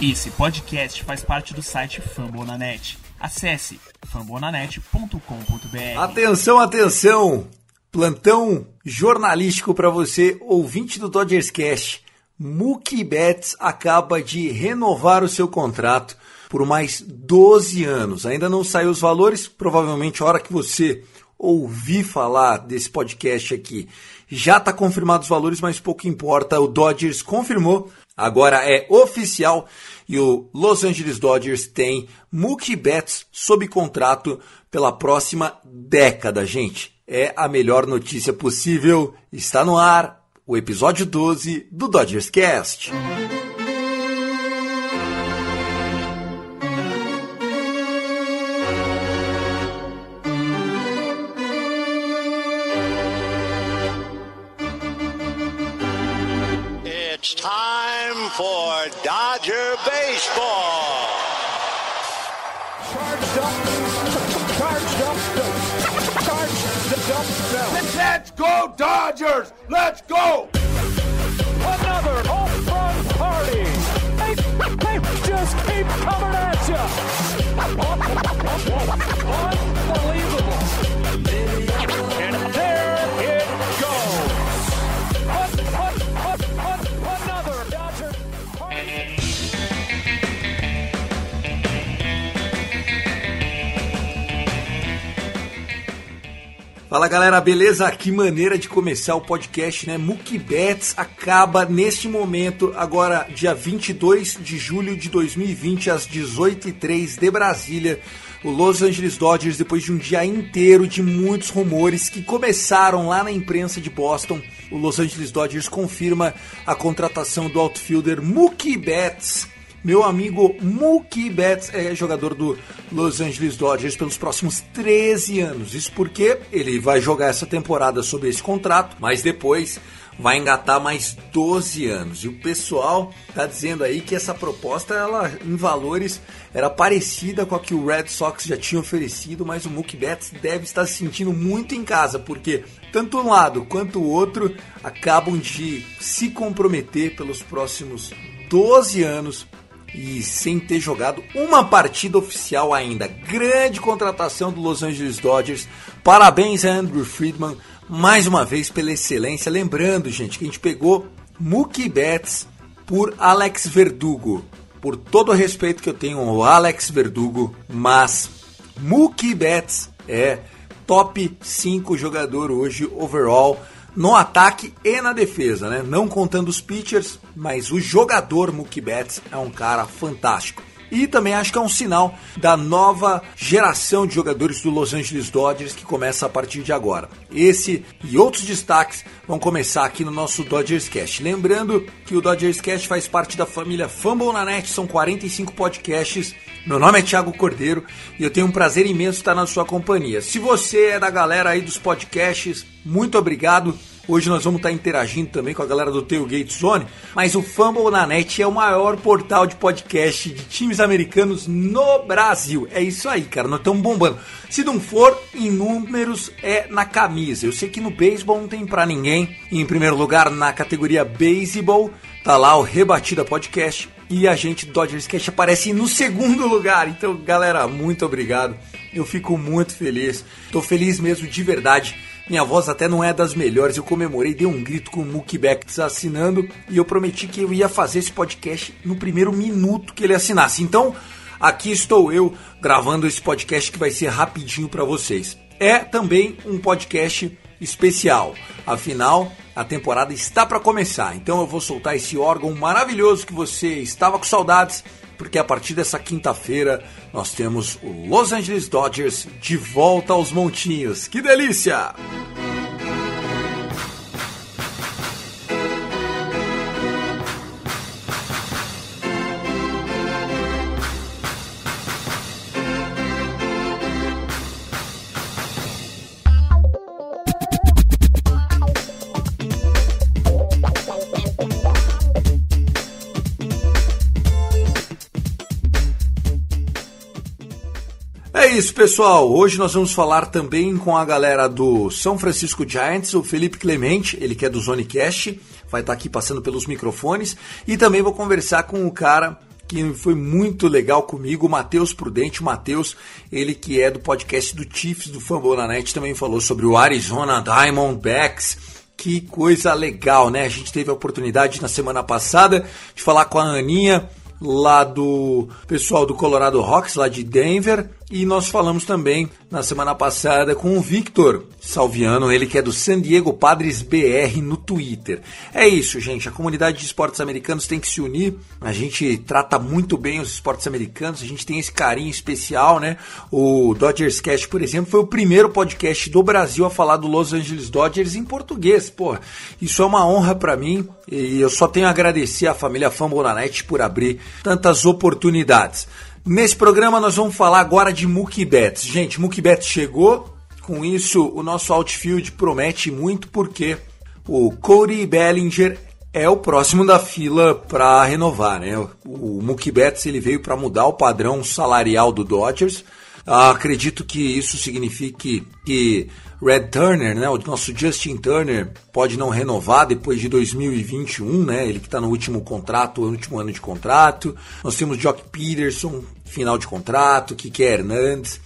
Esse podcast faz parte do site Fambonanet. Acesse fambonanet.com.br. Atenção, atenção! Plantão jornalístico para você, ouvinte do Dodgers Cast. Mookie Betts acaba de renovar o seu contrato por mais 12 anos. Ainda não saiu os valores, provavelmente a hora que você ouvir falar desse podcast aqui, já está confirmado os valores, mas pouco importa. O Dodgers confirmou, agora é oficial e o Los Angeles Dodgers tem Mookie Betts sob contrato pela próxima década, gente. É a melhor notícia possível. Está no ar o episódio 12 do Dodgers Cast. It's time for Dodger baseball. Charged up, charged up, charged up. Let's go, Dodgers! Let's go! Another home run party. They, they just keep coming at you. Unbelievable. Fala galera, beleza? Que maneira de começar o podcast, né? Mookie Betts acaba neste momento, agora dia 22 de julho de 2020, às 18h03 de Brasília. O Los Angeles Dodgers, depois de um dia inteiro de muitos rumores que começaram lá na imprensa de Boston, o Los Angeles Dodgers confirma a contratação do outfielder Mookie Betts meu amigo Mookie Betts é jogador do Los Angeles Dodgers pelos próximos 13 anos. Isso porque ele vai jogar essa temporada sob esse contrato, mas depois vai engatar mais 12 anos. E o pessoal tá dizendo aí que essa proposta, ela em valores, era parecida com a que o Red Sox já tinha oferecido, mas o Mookie Betts deve estar se sentindo muito em casa, porque tanto um lado quanto o outro acabam de se comprometer pelos próximos 12 anos e sem ter jogado uma partida oficial ainda. Grande contratação do Los Angeles Dodgers. Parabéns a Andrew Friedman mais uma vez pela excelência. Lembrando, gente, que a gente pegou Mookie Betts por Alex Verdugo. Por todo o respeito que eu tenho ao Alex Verdugo, mas Mookie Betts é top 5 jogador hoje overall no ataque e na defesa, né? Não contando os pitchers, mas o jogador Mookie Betts é um cara fantástico. E também acho que é um sinal da nova geração de jogadores do Los Angeles Dodgers que começa a partir de agora. Esse e outros destaques vão começar aqui no nosso Dodgers Cast. Lembrando que o Dodgers Cast faz parte da família Fumble na Net, são 45 podcasts. Meu nome é Thiago Cordeiro e eu tenho um prazer imenso estar na sua companhia. Se você é da galera aí dos podcasts, muito obrigado. Hoje nós vamos estar interagindo também com a galera do Tailgate Zone, mas o Fumble na Net é o maior portal de podcast de times americanos no Brasil. É isso aí, cara, nós estamos bombando. Se não for em números, é na camisa. Eu sei que no beisebol não tem pra ninguém. Em primeiro lugar, na categoria Baseball, tá lá o Rebatida Podcast. E a gente, Dodgers Cash, aparece no segundo lugar. Então, galera, muito obrigado. Eu fico muito feliz. Tô feliz mesmo de verdade. Minha voz até não é das melhores. Eu comemorei, dei um grito com o Mookie assinando e eu prometi que eu ia fazer esse podcast no primeiro minuto que ele assinasse. Então, aqui estou eu gravando esse podcast que vai ser rapidinho para vocês. É também um podcast especial. Afinal, a temporada está para começar. Então eu vou soltar esse órgão maravilhoso que você estava com saudades porque a partir dessa quinta-feira nós temos o Los Angeles Dodgers de volta aos montinhos. Que delícia! Pessoal. Hoje nós vamos falar também com a galera do São Francisco Giants, o Felipe Clemente, ele que é do Zonecast, vai estar aqui passando pelos microfones, e também vou conversar com o cara que foi muito legal comigo, o Matheus Prudente, o Matheus, ele que é do podcast do Chiefs do Fambonanet, também falou sobre o Arizona Diamondbacks. Que coisa legal, né? A gente teve a oportunidade na semana passada de falar com a Aninha, lá do pessoal do Colorado Rocks, lá de Denver, e nós falamos também na semana passada com o Victor Salviano, ele que é do San Diego Padres BR no Twitter. É isso, gente. A comunidade de esportes americanos tem que se unir. A gente trata muito bem os esportes americanos, a gente tem esse carinho especial, né? O Dodgers Cast, por exemplo, foi o primeiro podcast do Brasil a falar do Los Angeles Dodgers em português. Pô, isso é uma honra para mim e eu só tenho a agradecer à família Fambonanet por abrir tantas oportunidades. Nesse programa nós vamos falar agora de Mookie Betts. Gente, Mookie Betts chegou, com isso o nosso outfield promete muito porque o Cody Bellinger é o próximo da fila para renovar, né? O Mookie Betts ele veio para mudar o padrão salarial do Dodgers. Acredito que isso signifique que Red Turner, né, o nosso Justin Turner, pode não renovar depois de 2021, né? Ele que está no último contrato, último ano de contrato. Nós temos Jock Peterson, final de contrato, Kike Hernandes.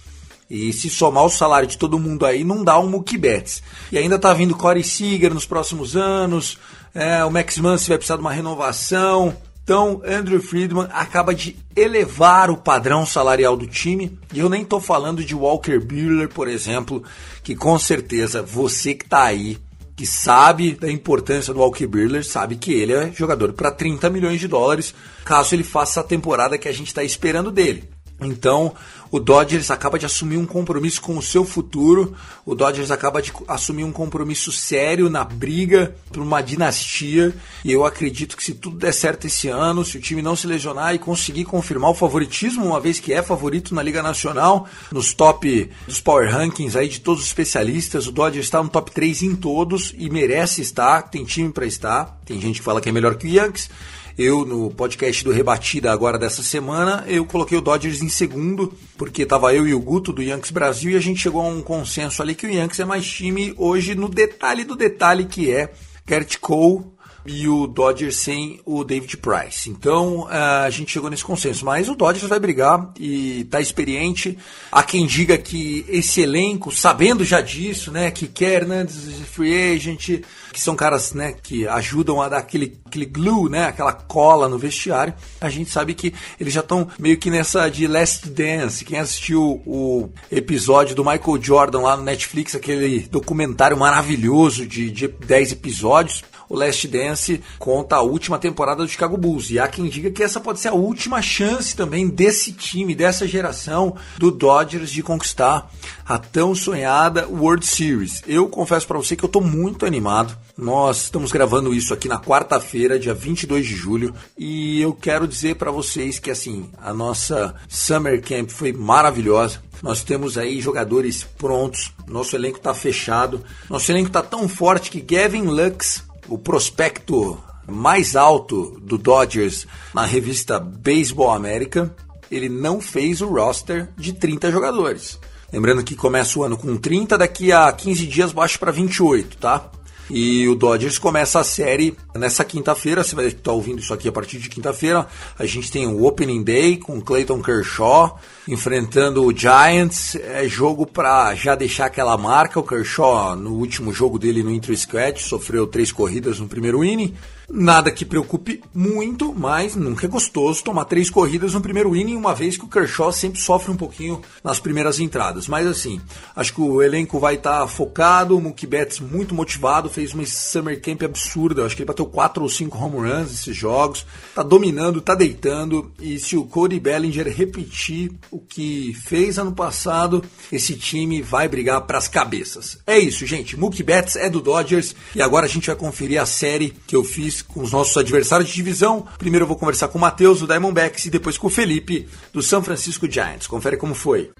E se somar o salário de todo mundo aí, não dá um Mookie Betts. E ainda tá vindo Corey Seager nos próximos anos. É, o Max Muncy vai precisar de uma renovação. Então, Andrew Friedman acaba de elevar o padrão salarial do time. E eu nem estou falando de Walker Buehler, por exemplo, que com certeza você que está aí, que sabe da importância do Walker Buehler, sabe que ele é jogador para 30 milhões de dólares, caso ele faça a temporada que a gente está esperando dele. Então, o Dodgers acaba de assumir um compromisso com o seu futuro. O Dodgers acaba de assumir um compromisso sério na briga por uma dinastia. E eu acredito que se tudo der certo esse ano, se o time não se lesionar e conseguir confirmar o favoritismo, uma vez que é favorito na Liga Nacional, nos top dos Power Rankings aí de todos os especialistas, o Dodgers está no top 3 em todos e merece estar, tem time para estar. Tem gente que fala que é melhor que o Yankees. Eu, no podcast do Rebatida agora dessa semana, eu coloquei o Dodgers em segundo, porque tava eu e o Guto do Yankees Brasil e a gente chegou a um consenso ali que o Yankees é mais time hoje no detalhe do detalhe que é Garrett Cole e o Dodgers sem o David Price. Então a gente chegou nesse consenso. Mas o Dodgers vai brigar e está experiente. Há quem diga que esse elenco, sabendo já disso, né, que quer Hernandes, free agent, que são caras né, que ajudam a dar aquele, aquele glue, né, aquela cola no vestiário, a gente sabe que eles já estão meio que nessa de Last Dance. Quem assistiu o episódio do Michael Jordan lá no Netflix, aquele documentário maravilhoso de, de 10 episódios, o Last Dance conta a última temporada do Chicago Bulls. E há quem diga que essa pode ser a última chance também desse time, dessa geração do Dodgers de conquistar a tão sonhada World Series. Eu confesso para você que eu estou muito animado. Nós estamos gravando isso aqui na quarta-feira, dia 22 de julho, e eu quero dizer para vocês que assim, a nossa Summer Camp foi maravilhosa. Nós temos aí jogadores prontos, nosso elenco está fechado. Nosso elenco está tão forte que Gavin Lux o prospecto mais alto do Dodgers na revista Baseball América, ele não fez o roster de 30 jogadores. Lembrando que começa o ano com 30, daqui a 15 dias baixa para 28, tá? E o Dodgers começa a série nessa quinta-feira. Você vai estar ouvindo isso aqui a partir de quinta-feira. A gente tem o Opening Day com Clayton Kershaw enfrentando o Giants. É jogo para já deixar aquela marca. O Kershaw, no último jogo dele no Inter Squad, sofreu três corridas no primeiro inning. Nada que preocupe muito, mas nunca é gostoso tomar três corridas no primeiro inning, uma vez que o Kershaw sempre sofre um pouquinho nas primeiras entradas. Mas assim, acho que o elenco vai estar tá focado, o Mookie Betts muito motivado, fez uma summer camp absurda, acho que ele bateu quatro ou cinco home runs nesses jogos, tá dominando, tá deitando, e se o Cody Bellinger repetir o que fez ano passado, esse time vai brigar para as cabeças. É isso, gente, Mookie Betts é do Dodgers, e agora a gente vai conferir a série que eu fiz com os nossos adversários de divisão. Primeiro eu vou conversar com o Matheus, do Diamondbacks, e depois com o Felipe, do São Francisco Giants. Confere como foi.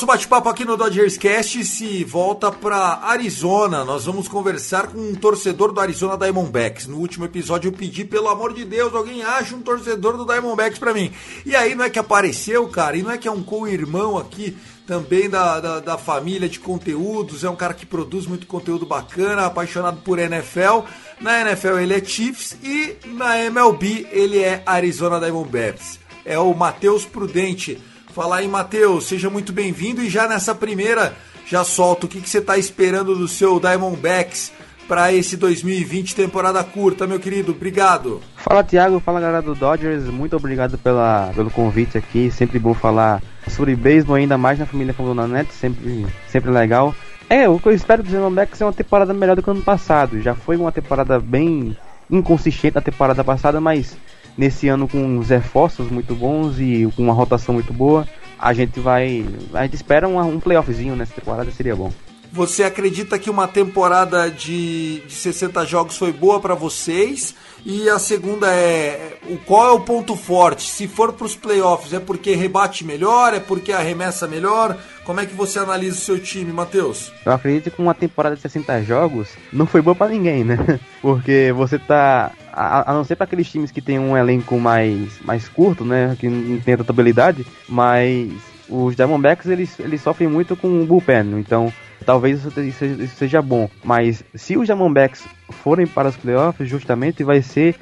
Nosso bate-papo aqui no Dodgers Cast se volta para Arizona. Nós vamos conversar com um torcedor do Arizona Diamondbacks. No último episódio eu pedi, pelo amor de Deus, alguém acha um torcedor do Diamondbacks para mim. E aí não é que apareceu, cara, e não é que é um co-irmão aqui também da, da, da, família de conteúdos, é um cara que produz muito conteúdo bacana, apaixonado por NFL. Na NFL ele é Chiefs e na MLB ele é Arizona Diamondbacks. É o Matheus Prudente. Fala aí, Matheus, seja muito bem-vindo e já nessa primeira, já solta o que, que você está esperando do seu Diamondbacks para esse 2020 temporada curta, meu querido. Obrigado. Fala, Thiago. Fala, galera do Dodgers. Muito obrigado pela, pelo convite aqui. Sempre bom falar sobre beisebol, ainda mais na família Fórmula Net. Sempre, sempre legal. É, o que eu espero do Diamondbacks é uma temporada melhor do que o ano passado. Já foi uma temporada bem inconsistente na temporada passada, mas nesse ano com os reforços muito bons e com uma rotação muito boa, a gente vai. A gente espera um, um playoffzinho nessa temporada, seria bom. Você acredita que uma temporada de, de 60 jogos foi boa para vocês? E a segunda é, o qual é o ponto forte? Se for para os playoffs, é porque rebate melhor, é porque arremessa melhor? Como é que você analisa o seu time, Matheus? Eu acredito que uma temporada de 60 jogos não foi boa para ninguém, né? Porque você tá a, a não ser para aqueles times que tem um elenco mais mais curto, né, que não tem tanta habilidade, mas os Diamondbacks eles, eles sofrem muito com o bullpen, então talvez isso, seja bom. Mas se os Diamondbacks forem para os playoffs, justamente vai ser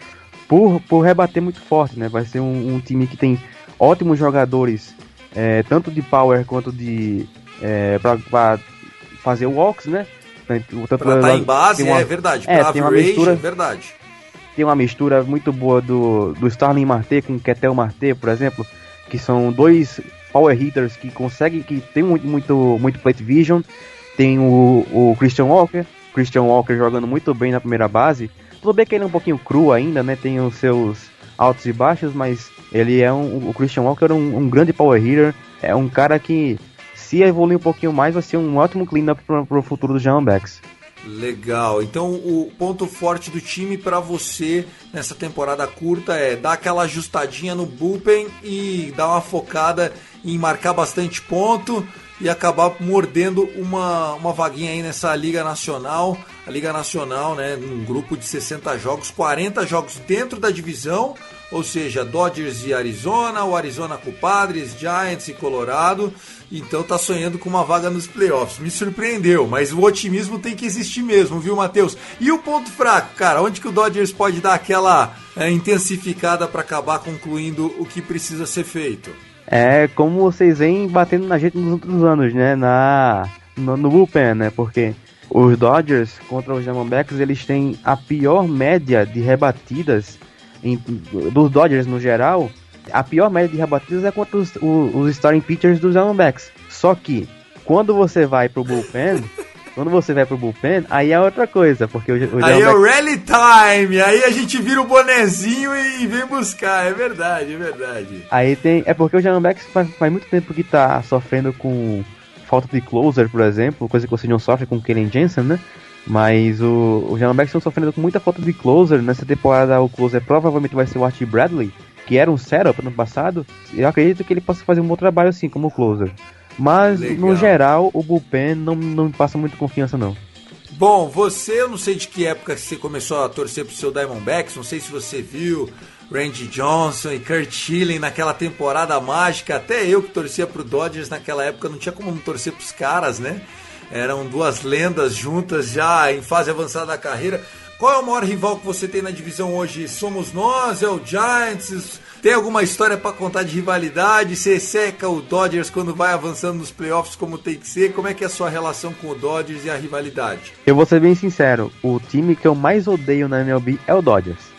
por, por rebater muito forte, né? Vai ser um, um time que tem ótimos jogadores, é, tanto de power quanto de é, para fazer walks, né? Tanto pra estar tá em base, uma, é verdade. É, tem uma mistura, é verdade. Tem uma mistura muito boa do, do Starling Marte com Ketel Marte, por exemplo, que são dois power hitters que conseguem, que tem muito, muito, muito plate vision. Tem o, o Christian Walker, Christian Walker jogando muito bem na primeira base. Tudo bem que ele é um pouquinho cru ainda, né? Tem os seus altos e baixos, mas ele é um. O Christian Walker é um, um grande power hitter. É um cara que, se evoluir um pouquinho mais, vai ser um ótimo cleanup para o futuro do Jamambacks. Legal. Então o ponto forte do time para você nessa temporada curta é dar aquela ajustadinha no bullpen e dar uma focada em marcar bastante ponto e acabar mordendo uma, uma vaguinha aí nessa Liga Nacional. A Liga Nacional, né, num grupo de 60 jogos, 40 jogos dentro da divisão, ou seja, Dodgers e Arizona, o Arizona com Padres, Giants e Colorado. Então tá sonhando com uma vaga nos playoffs. Me surpreendeu, mas o otimismo tem que existir mesmo, viu, Matheus? E o ponto fraco, cara, onde que o Dodgers pode dar aquela é, intensificada para acabar concluindo o que precisa ser feito? É como vocês vêm batendo na gente nos outros anos, né? Na, no, no bullpen, né? Porque os Dodgers contra os Diamondbacks, eles têm a pior média de rebatidas em, dos Dodgers no geral a pior média de rebatidas é contra os, os, os starting pitchers dos Diamondbacks. Só que, quando você vai pro bullpen, quando você vai pro bullpen, aí é outra coisa, porque o, o Aí é o rally time, aí a gente vira o bonezinho e vem buscar, é verdade, é verdade. Aí tem, é porque o Diamondbacks faz, faz muito tempo que tá sofrendo com falta de closer, por exemplo, coisa que você não sofre com o Kellen Jensen, né? Mas o, o Diamondbacks estão sofrendo com muita falta de closer. Nessa temporada o closer provavelmente vai ser o Archie Bradley, que era um setup no passado, eu acredito que ele possa fazer um bom trabalho assim, como closer. Mas, Legal. no geral, o bullpen não, não me passa muito confiança, não. Bom, você, eu não sei de que época você começou a torcer pro seu Diamondbacks, não sei se você viu Randy Johnson e Kurt Schilling naquela temporada mágica, até eu que torcia pro Dodgers naquela época não tinha como não torcer pros caras, né? Eram duas lendas juntas já em fase avançada da carreira. Qual é o maior rival que você tem na divisão hoje? Somos nós? É o Giants? Tem alguma história para contar de rivalidade? Você seca o Dodgers quando vai avançando nos playoffs como tem que ser? Como é que é a sua relação com o Dodgers e a rivalidade? Eu vou ser bem sincero, o time que eu mais odeio na MLB é o Dodgers.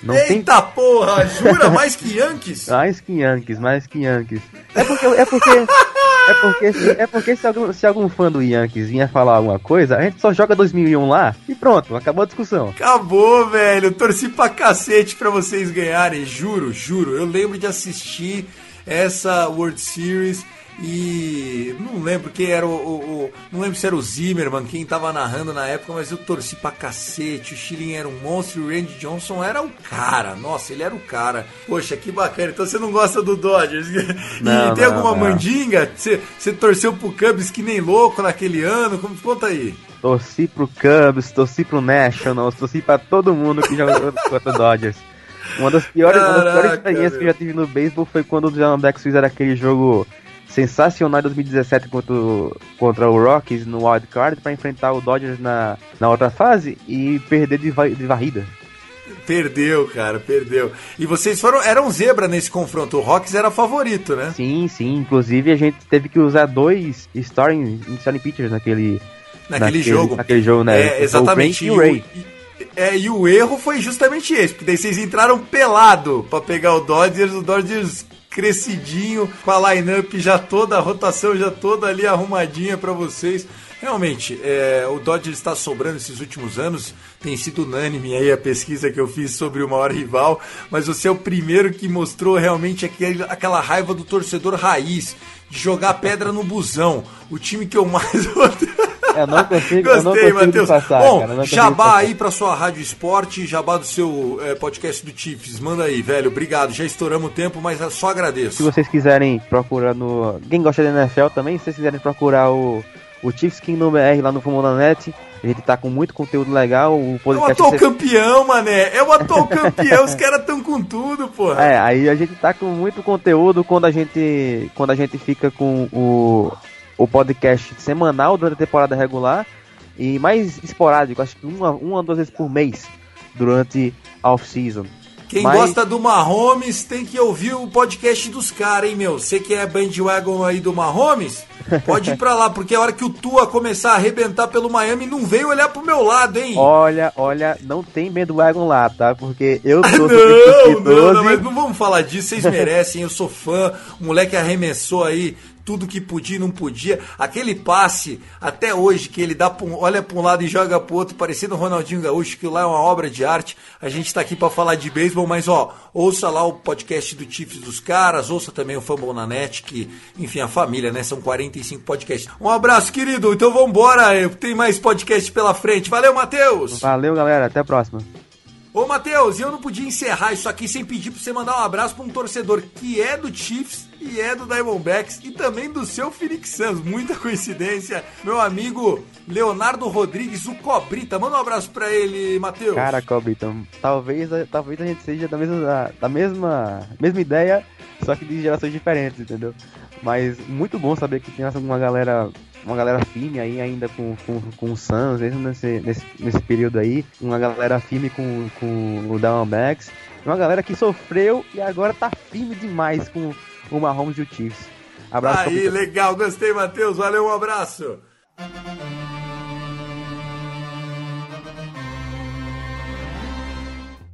Não Eita tem... porra, jura? Mais que Yankees? mais que Yankees, mais que Yankees. É porque, é porque é porque, é porque se, algum, se algum fã do Yankees vinha falar alguma coisa, a gente só joga 2001 lá e pronto, acabou a discussão. Acabou, velho. torci pra cacete pra vocês ganharem, juro, juro. Eu lembro de assistir essa World Series. E não lembro quem era o, o, o, Não lembro se era o Zimmerman, quem tava narrando na época, mas eu torci pra cacete. O Chirin era um monstro e o Randy Johnson era o cara. Nossa, ele era o cara. Poxa, que bacana. Então você não gosta do Dodgers? Não, e tem não, alguma não. mandinga? Você, você torceu pro Cubs que nem louco naquele ano? Como, conta aí. Torci pro Cubs, torci pro Nationals, torci pra todo mundo que jogou contra o Dodgers. Uma das piores, uma das piores Caraca, experiências que eu meu. já tive no beisebol foi quando os Diamondbacks fizeram aquele jogo sensacional em 2017 contra o, contra o Rockies no Wild Card para enfrentar o Dodgers na, na outra fase e perder de, va- de varrida. Perdeu, cara, perdeu. E vocês foram. Eram zebra nesse confronto. O Rocks era favorito, né? Sim, sim. Inclusive a gente teve que usar dois starting, starting pitchers naquele, Naquele jogo. Naquele jogo, né? É, exatamente. O Brent e o Ray. é, e o erro foi justamente esse, porque daí vocês entraram pelado pra pegar o Dodgers, o Dodgers crescidinho, com a lineup já toda, a rotação já toda ali arrumadinha pra vocês. Realmente, é, o Dodgers está sobrando esses últimos anos, tem sido unânime aí a pesquisa que eu fiz sobre o maior rival, mas você é o primeiro que mostrou realmente aquele, aquela raiva do torcedor raiz, de jogar pedra no busão. O time que eu mais Eu não consigo, Gostei, Matheus. passar, Bom, cara, jabá aí pra sua rádio esporte, jabá do seu é, podcast do Chiefs. Manda aí, velho. Obrigado. Já estouramos o tempo, mas só Se agradeço. vocês quiserem procurar no. Quem gosta da NFL também, se vocês quiserem procurar o, o Chiefs King no BR lá no Fórmula Net, a gente tá com muito conteúdo legal. O É o podcast. atual campeão, mané. É o atual campeão. Os caras tão com tudo, porra. É, aí a gente tá com muito conteúdo quando a gente. Quando a gente fica com o, o podcast semanal durante a temporada regular e mais esporádico, acho que uma, uma ou duas vezes por mês durante a off-season. Quem Mas- gosta do Mahomes tem que ouvir o podcast dos caras, hein, meu? Você que é bandwagon aí do Mahomes, pode ir pra lá, porque a hora que o Tua começar a arrebentar pelo Miami, não veio olhar pro meu lado, hein? Olha, olha, não tem bandwagon lá, tá? Porque eu sou Não, não, não, mas não vamos falar disso, vocês merecem, eu sou fã. O moleque arremessou aí tudo que podia e não podia. Aquele passe, até hoje, que ele dá um- olha para um lado e joga pro outro, parecendo o Ronaldinho Gaúcho, que lá é uma obra de arte. A gente tá aqui para falar de beisebol, mas ó, ouça lá o podcast do Chiefs dos caras, ouça também o Fumble na Net, que, enfim, a família, né? São 45 podcasts. Um abraço, querido. Então vambora, tem mais podcast pela frente. Valeu, Matheus! Valeu, galera, até a próxima. Ô, Matheus, e eu não podia encerrar isso aqui sem pedir pra você mandar um abraço pra um torcedor que é do Chiefs e é do Diamondbacks e também do seu Phoenix Suns. Muita coincidência. Meu amigo Leonardo Rodrigues, o Cobrita. Manda um abraço pra ele, Matheus. Cara, Cobriton, talvez, talvez a gente seja da mesma, da mesma, mesma ideia, só que de gerações diferentes, entendeu? Mas muito bom saber que tem uma galera, uma galera firme aí ainda com, com, com o Suns, mesmo nesse, nesse, nesse período aí, uma galera firme com, com o Diamondbacks, uma galera que sofreu e agora tá firme demais com o Mahomes e o Chiefs. Abraço, Aí, legal. Gostei, Matheus. Valeu, um abraço.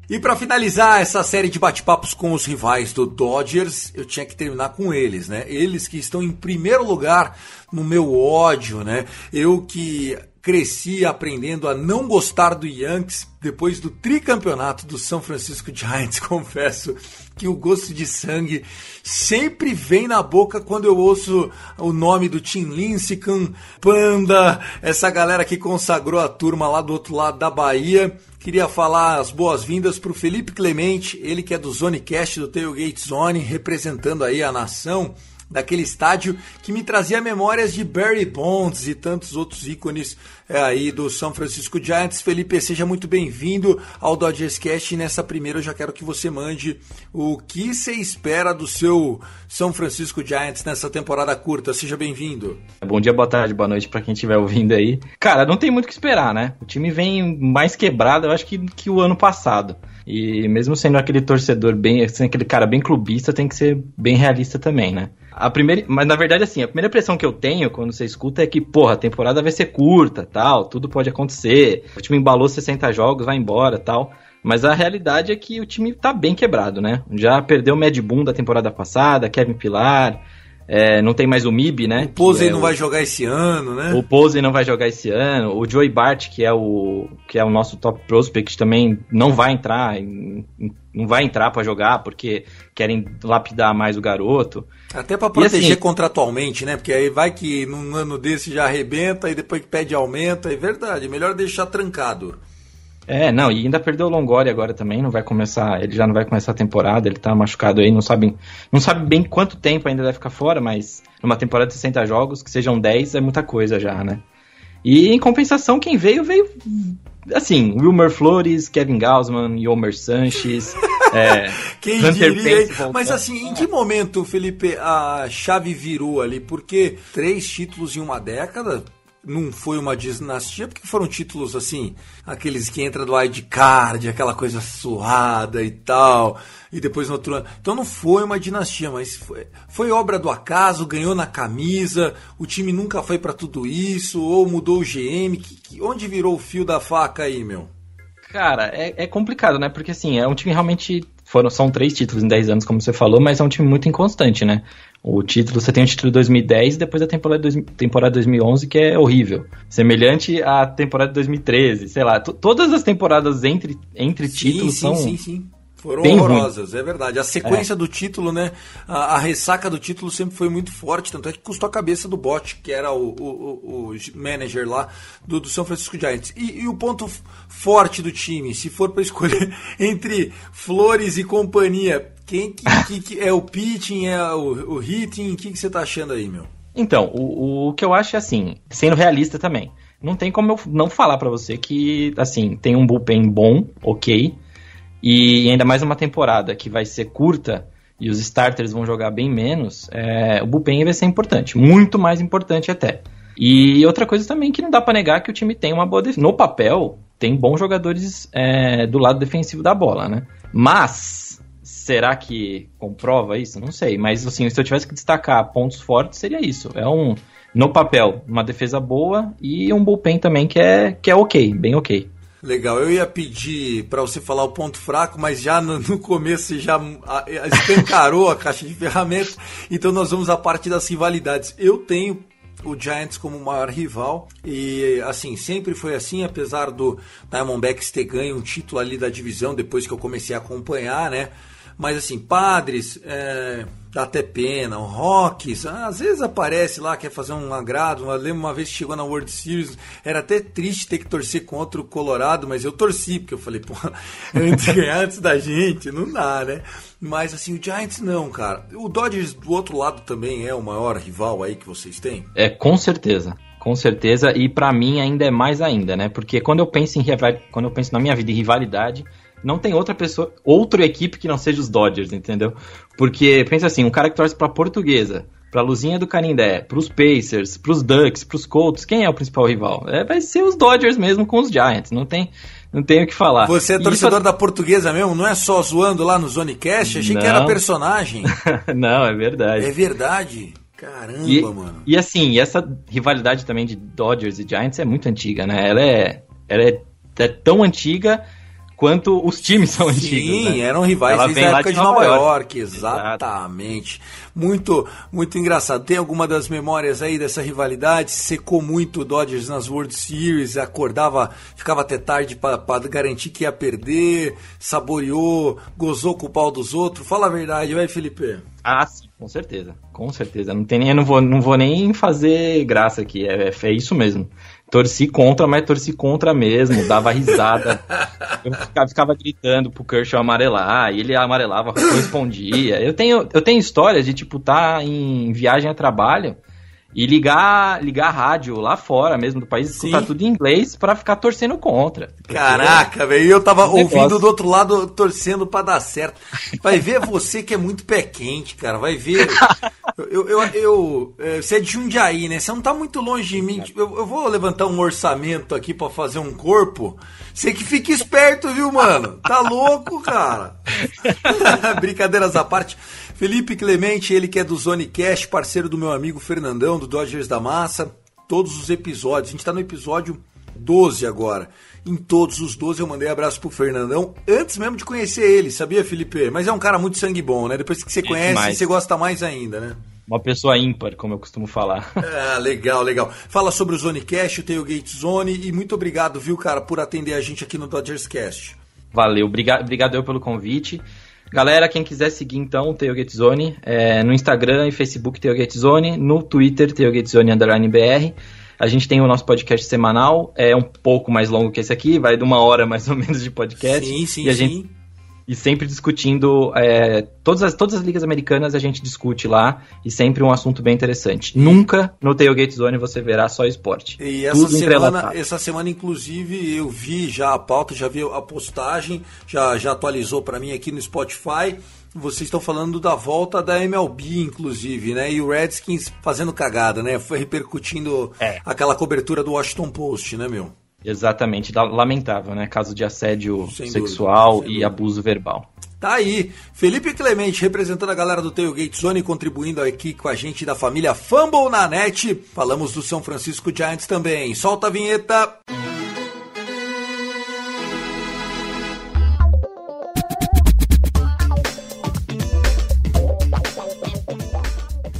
E pra finalizar essa série de bate-papos com os rivais do Dodgers, eu tinha que terminar com eles, né? Eles que estão em primeiro lugar no meu ódio, né? Eu que cresci aprendendo a não gostar do Yankees depois do tricampeonato do São Francisco Giants, confesso que o gosto de sangue sempre vem na boca quando eu ouço o nome do Tim Lincecum, Panda, essa galera que consagrou a turma lá do outro lado da Bahia. Queria falar as boas-vindas para o Felipe Clemente, ele que é do Zonecast do Tailgate Zone, representando aí a nação daquele estádio que me trazia memórias de Barry Bonds e tantos outros ícones é, aí do São Francisco Giants. Felipe, seja muito bem-vindo ao Dodgers Cast. Nessa primeira eu já quero que você mande o que você espera do seu São Francisco Giants nessa temporada curta. Seja bem-vindo. Bom dia, boa tarde, boa noite pra quem estiver ouvindo aí. Cara, não tem muito o que esperar, né? O time vem mais quebrado, eu acho que, que o ano passado. E mesmo sendo aquele torcedor bem, sendo aquele cara bem clubista, tem que ser bem realista também, né? A primeira, mas na verdade assim, a primeira impressão que eu tenho quando você escuta é que, porra, a temporada vai ser curta, tal, tudo pode acontecer. O time embalou 60 jogos, vai embora, tal. Mas a realidade é que o time tá bem quebrado, né? Já perdeu o Mad Boom da temporada passada, Kevin Pilar, É, não tem mais o MIB, né? O Posey é não o- vai jogar esse ano, né? O Posey não vai jogar esse ano. O Joey Bart, que é o que é o nosso top prospect, também não vai entrar, em- não vai entrar pra jogar porque querem lapidar mais o garoto. Até pra proteger assim- contratualmente, né? Porque aí vai que num ano desse já arrebenta e depois que pede aumento, é verdade. Melhor deixar trancado. É, não, e ainda perdeu o Longori agora também, não vai começar, ele já não vai começar a temporada, ele tá machucado aí, não sabe, não sabe bem quanto tempo ainda vai ficar fora, mas numa temporada de 60 jogos, que sejam 10 é muita coisa já, né? E em compensação, quem veio, veio assim, Wilmer Flores, Kevin Gaussman, Yomer Sanches, é, Quem Hunter diria? Pence. Mas assim, em que momento, Felipe, a chave virou ali? Porque três títulos em uma década não foi uma dinastia, porque foram títulos assim, aqueles que entra do card, aquela coisa suada e tal, e depois no outro ano. Então não foi uma dinastia, mas foi, foi obra do acaso, ganhou na camisa, o time nunca foi pra tudo isso, ou mudou o GM. Que, que- onde virou o fio da faca aí, meu? Cara, é, é complicado, né? Porque assim, é um time realmente. Foram, são três títulos em 10 anos, como você falou, mas é um time muito inconstante, né? O título, você tem o título de 2010 e depois a temporada, dois- temporada 2011, que é horrível. Semelhante à temporada de 2013, sei lá. to- todas as temporadas entre, entre títulos sim, são. sim, sim. Foram bem horrorosas, é verdade. A sequência do título, né? A, a ressaca do título sempre foi muito forte, tanto é que custou a cabeça do Bot, que era o, o- o- o manager lá do, do São Francisco Giants. E, e o ponto forte do time, se for para escolher entre Flores e companhia, quem que, que- que é o pitching, é o, o hitting, o que, que você tá achando aí, meu? Então, o, o que eu acho é assim, sendo realista também, não tem como eu não falar pra você que, assim, tem um bullpen bom, ok, e ainda mais uma temporada que vai ser curta e os starters vão jogar bem menos, é, o bullpen vai ser importante, muito mais importante até. E outra coisa também que não dá pra negar que o time tem uma boa defesa. No papel, tem bons jogadores é, do lado defensivo da bola, né? Mas será que comprova isso? Não sei. Mas assim, se eu tivesse que destacar pontos fortes, seria isso. É um, no papel, uma defesa boa e um bullpen também que é, que é ok, bem ok. Legal, eu ia pedir para você falar o ponto fraco, mas já no, no começo já a- a- escancarou a caixa de ferramentas, então nós vamos à parte das rivalidades. Eu tenho o Giants como maior rival e assim, sempre foi assim, apesar do Diamondbacks ter ganho um título ali da divisão depois que eu comecei a acompanhar, né? Mas assim, Padres, é, dá até pena, ah, às vezes aparece lá, quer fazer um agrado. Eu lembro uma vez que chegou na World Series, era até triste ter que torcer contra o Colorado, mas eu torci, porque eu falei, pô, antes antes da gente, não dá, né? Mas assim, o Giants não, cara. O Dodgers do outro lado também é o maior rival aí que vocês têm? É, com certeza. Com certeza, e pra mim ainda é mais ainda, né? Porque quando eu penso em quando eu penso na minha vida em rivalidade, não tem outra pessoa, outra equipe que não seja os Dodgers, entendeu? Porque pensa assim, um cara que torce pra Portuguesa, pra Luzinha do Canindé, pros Pacers, pros Ducks, pros Colts, quem é o principal rival? É, vai ser os Dodgers mesmo com os Giants, não tem, não tem o que falar. Você é torcedor da portuguesa mesmo? Não é só zoando lá no Zonecast? Achei que era Não. personagem. isso- não, é verdade. É verdade. Caramba, E, mano. e assim, essa rivalidade também de Dodgers e Giants é muito antiga, né? Ela é, ela é, é tão antiga quanto os times são antigos. Sim, né? eram rivais Ela desde vem a época de de Nova, Nova York. York. Exatamente. Muito, muito engraçado. Tem alguma das memórias aí dessa rivalidade? Secou muito o Dodgers nas World Series, acordava, ficava até tarde para garantir que ia perder, saboreou, gozou com o pau dos outros. Fala a verdade, vai, Felipe. Ah, sim, com certeza. Com certeza. Não tem nem, eu não vou, não vou nem fazer graça aqui. É, é isso mesmo. Torci contra, mas torci contra mesmo. Dava risada. eu ficava, ficava gritando pro Kershaw amarelar. E ele amarelava, respondia. Eu tenho, eu tenho histórias de, tipo, tá em viagem a trabalho e ligar, ligar a rádio lá fora mesmo do país, Sim. escutar tudo em inglês pra ficar torcendo contra. Caraca, velho, eu tava negócio. ouvindo do outro lado, torcendo pra dar certo. Vai ver você que é muito pé quente, cara. Vai ver. Eu, eu, eu- é, você é de Jundiaí, né? Você não tá muito longe de mim. Eu, eu vou levantar um orçamento aqui pra fazer um corpo. Você que fica esperto, viu, mano? Tá louco, cara? Brincadeiras à parte. Felipe Clemente, ele que é do Zone Cash, parceiro do meu amigo Fernandão, do Dodgers da Massa. Todos os episódios. A gente tá no episódio 12 agora. Em todos os 12 eu mandei abraço pro Fernandão, antes mesmo de conhecer ele, sabia, Felipe? Mas é um cara muito sangue bom, né? Depois que você É conhece, demais. você gosta mais ainda, né? uma pessoa ímpar, como eu costumo falar. É, legal, legal. Fala sobre o Zonecast, o Tailgate Zone e muito obrigado, viu, cara, por atender a gente aqui no Dodgers Cast. Valeu, obrigado, obrigado eu pelo convite. Galera, quem quiser seguir então o Tailgate Zone, é, no Instagram e Facebook Tailgate Zone, no Twitter Tailgate Zone Underline BR. A gente tem o nosso podcast semanal, é um pouco mais longo que esse aqui, vai de uma hora mais ou menos de podcast. Sim, sim, e a sim. Gente, e sempre discutindo é, todas, as, todas as ligas americanas a gente discute lá e sempre um assunto bem interessante. Nunca no Tailgate Zone você verá só esporte. E essa semana, essa semana, inclusive, eu vi já a pauta, já vi a postagem, já, já atualizou para mim aqui no Spotify. Vocês estão falando da volta da MLB, inclusive, né? E o Redskins fazendo cagada, né? Foi repercutindo É. aquela cobertura do Washington Post, né, meu? Exatamente, la- lamentável, né? Caso de assédio Sem sexual dúvida, e dúvida. abuso verbal. Tá aí, Felipe Clemente representando a galera do Tailgate Zone, contribuindo aqui com a gente da família Fumble na net. Falamos do São Francisco Giants também. Solta a vinheta.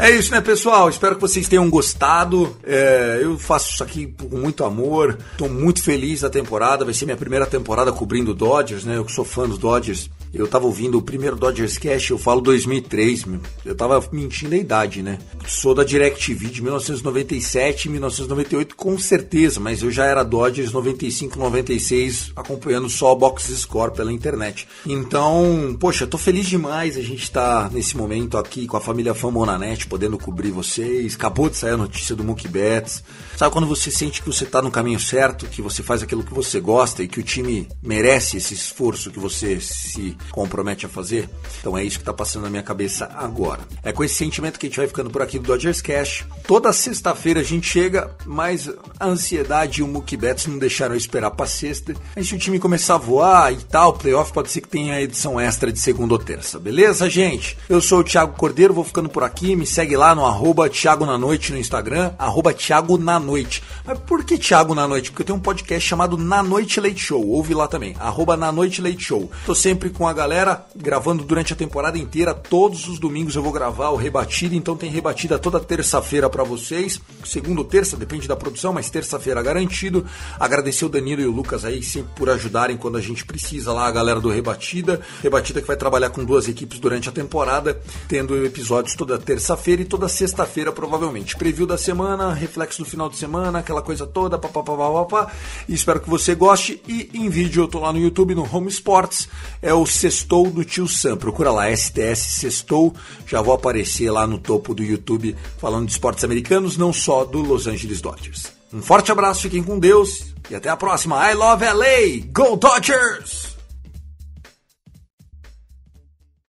É isso, né, pessoal? Espero que vocês tenham gostado. É, eu faço isso aqui com muito amor. Estou muito feliz da temporada. Vai ser minha primeira temporada cobrindo Dodgers, né? Eu que sou fã dos Dodgers. Eu tava ouvindo o primeiro Dodgers Cash, eu falo 2003, meu. eu tava mentindo a idade, né? Sou da DirecTV de 1997 e 1998 com certeza, mas eu já era Dodgers 95, 96, acompanhando só o Box Score pela internet. Então, poxa, tô feliz demais a gente tá nesse momento aqui com a família Famonanet, podendo cobrir vocês. Acabou de sair a notícia do Mookie Betts. Sabe quando você sente que você tá no caminho certo, que você faz aquilo que você gosta e que o time merece esse esforço que você se compromete a fazer? Então é isso que tá passando na minha cabeça agora. É com esse sentimento que a gente vai ficando por aqui do Dodgers Cash. Toda sexta-feira a gente chega, mas a ansiedade e o Mookie Betts não deixaram eu esperar pra sexta. Aí se o time começar a voar e tal, playoff pode ser que tenha edição extra de segunda ou terça. Beleza, gente? Eu sou o Thiago Cordeiro, vou ficando por aqui. Me segue lá no arroba Thiago na Noite no Instagram, arroba Thiago na Noite. Mas por que Thiago na Noite? Porque eu tenho um podcast chamado Na Noite Late Show. Ouve lá também, arroba Na Noite Late Show. Tô sempre com a galera gravando durante a temporada inteira. Todos os domingos eu vou gravar o Rebatida, então tem rebatida toda terça-feira pra vocês. Segunda ou terça, depende da produção, mas terça-feira garantido. Agradecer o Danilo e o Lucas aí sempre por ajudarem quando a gente precisa lá, a galera do Rebatida. Rebatida que vai trabalhar com duas equipes durante a temporada, tendo episódios toda terça-feira e toda sexta-feira, provavelmente. Preview da semana, reflexo do final de semana, aquela coisa toda, papapá. Espero que você goste. E em vídeo eu tô lá no YouTube, no Home Sports. É o Sextou do Tio Sam. Procura lá, STS Sextou. Já vou aparecer lá no topo do YouTube falando de esportes americanos, não só do Los Angeles Dodgers. Um forte abraço, fiquem com Deus e até a próxima. I love LA! Go Dodgers!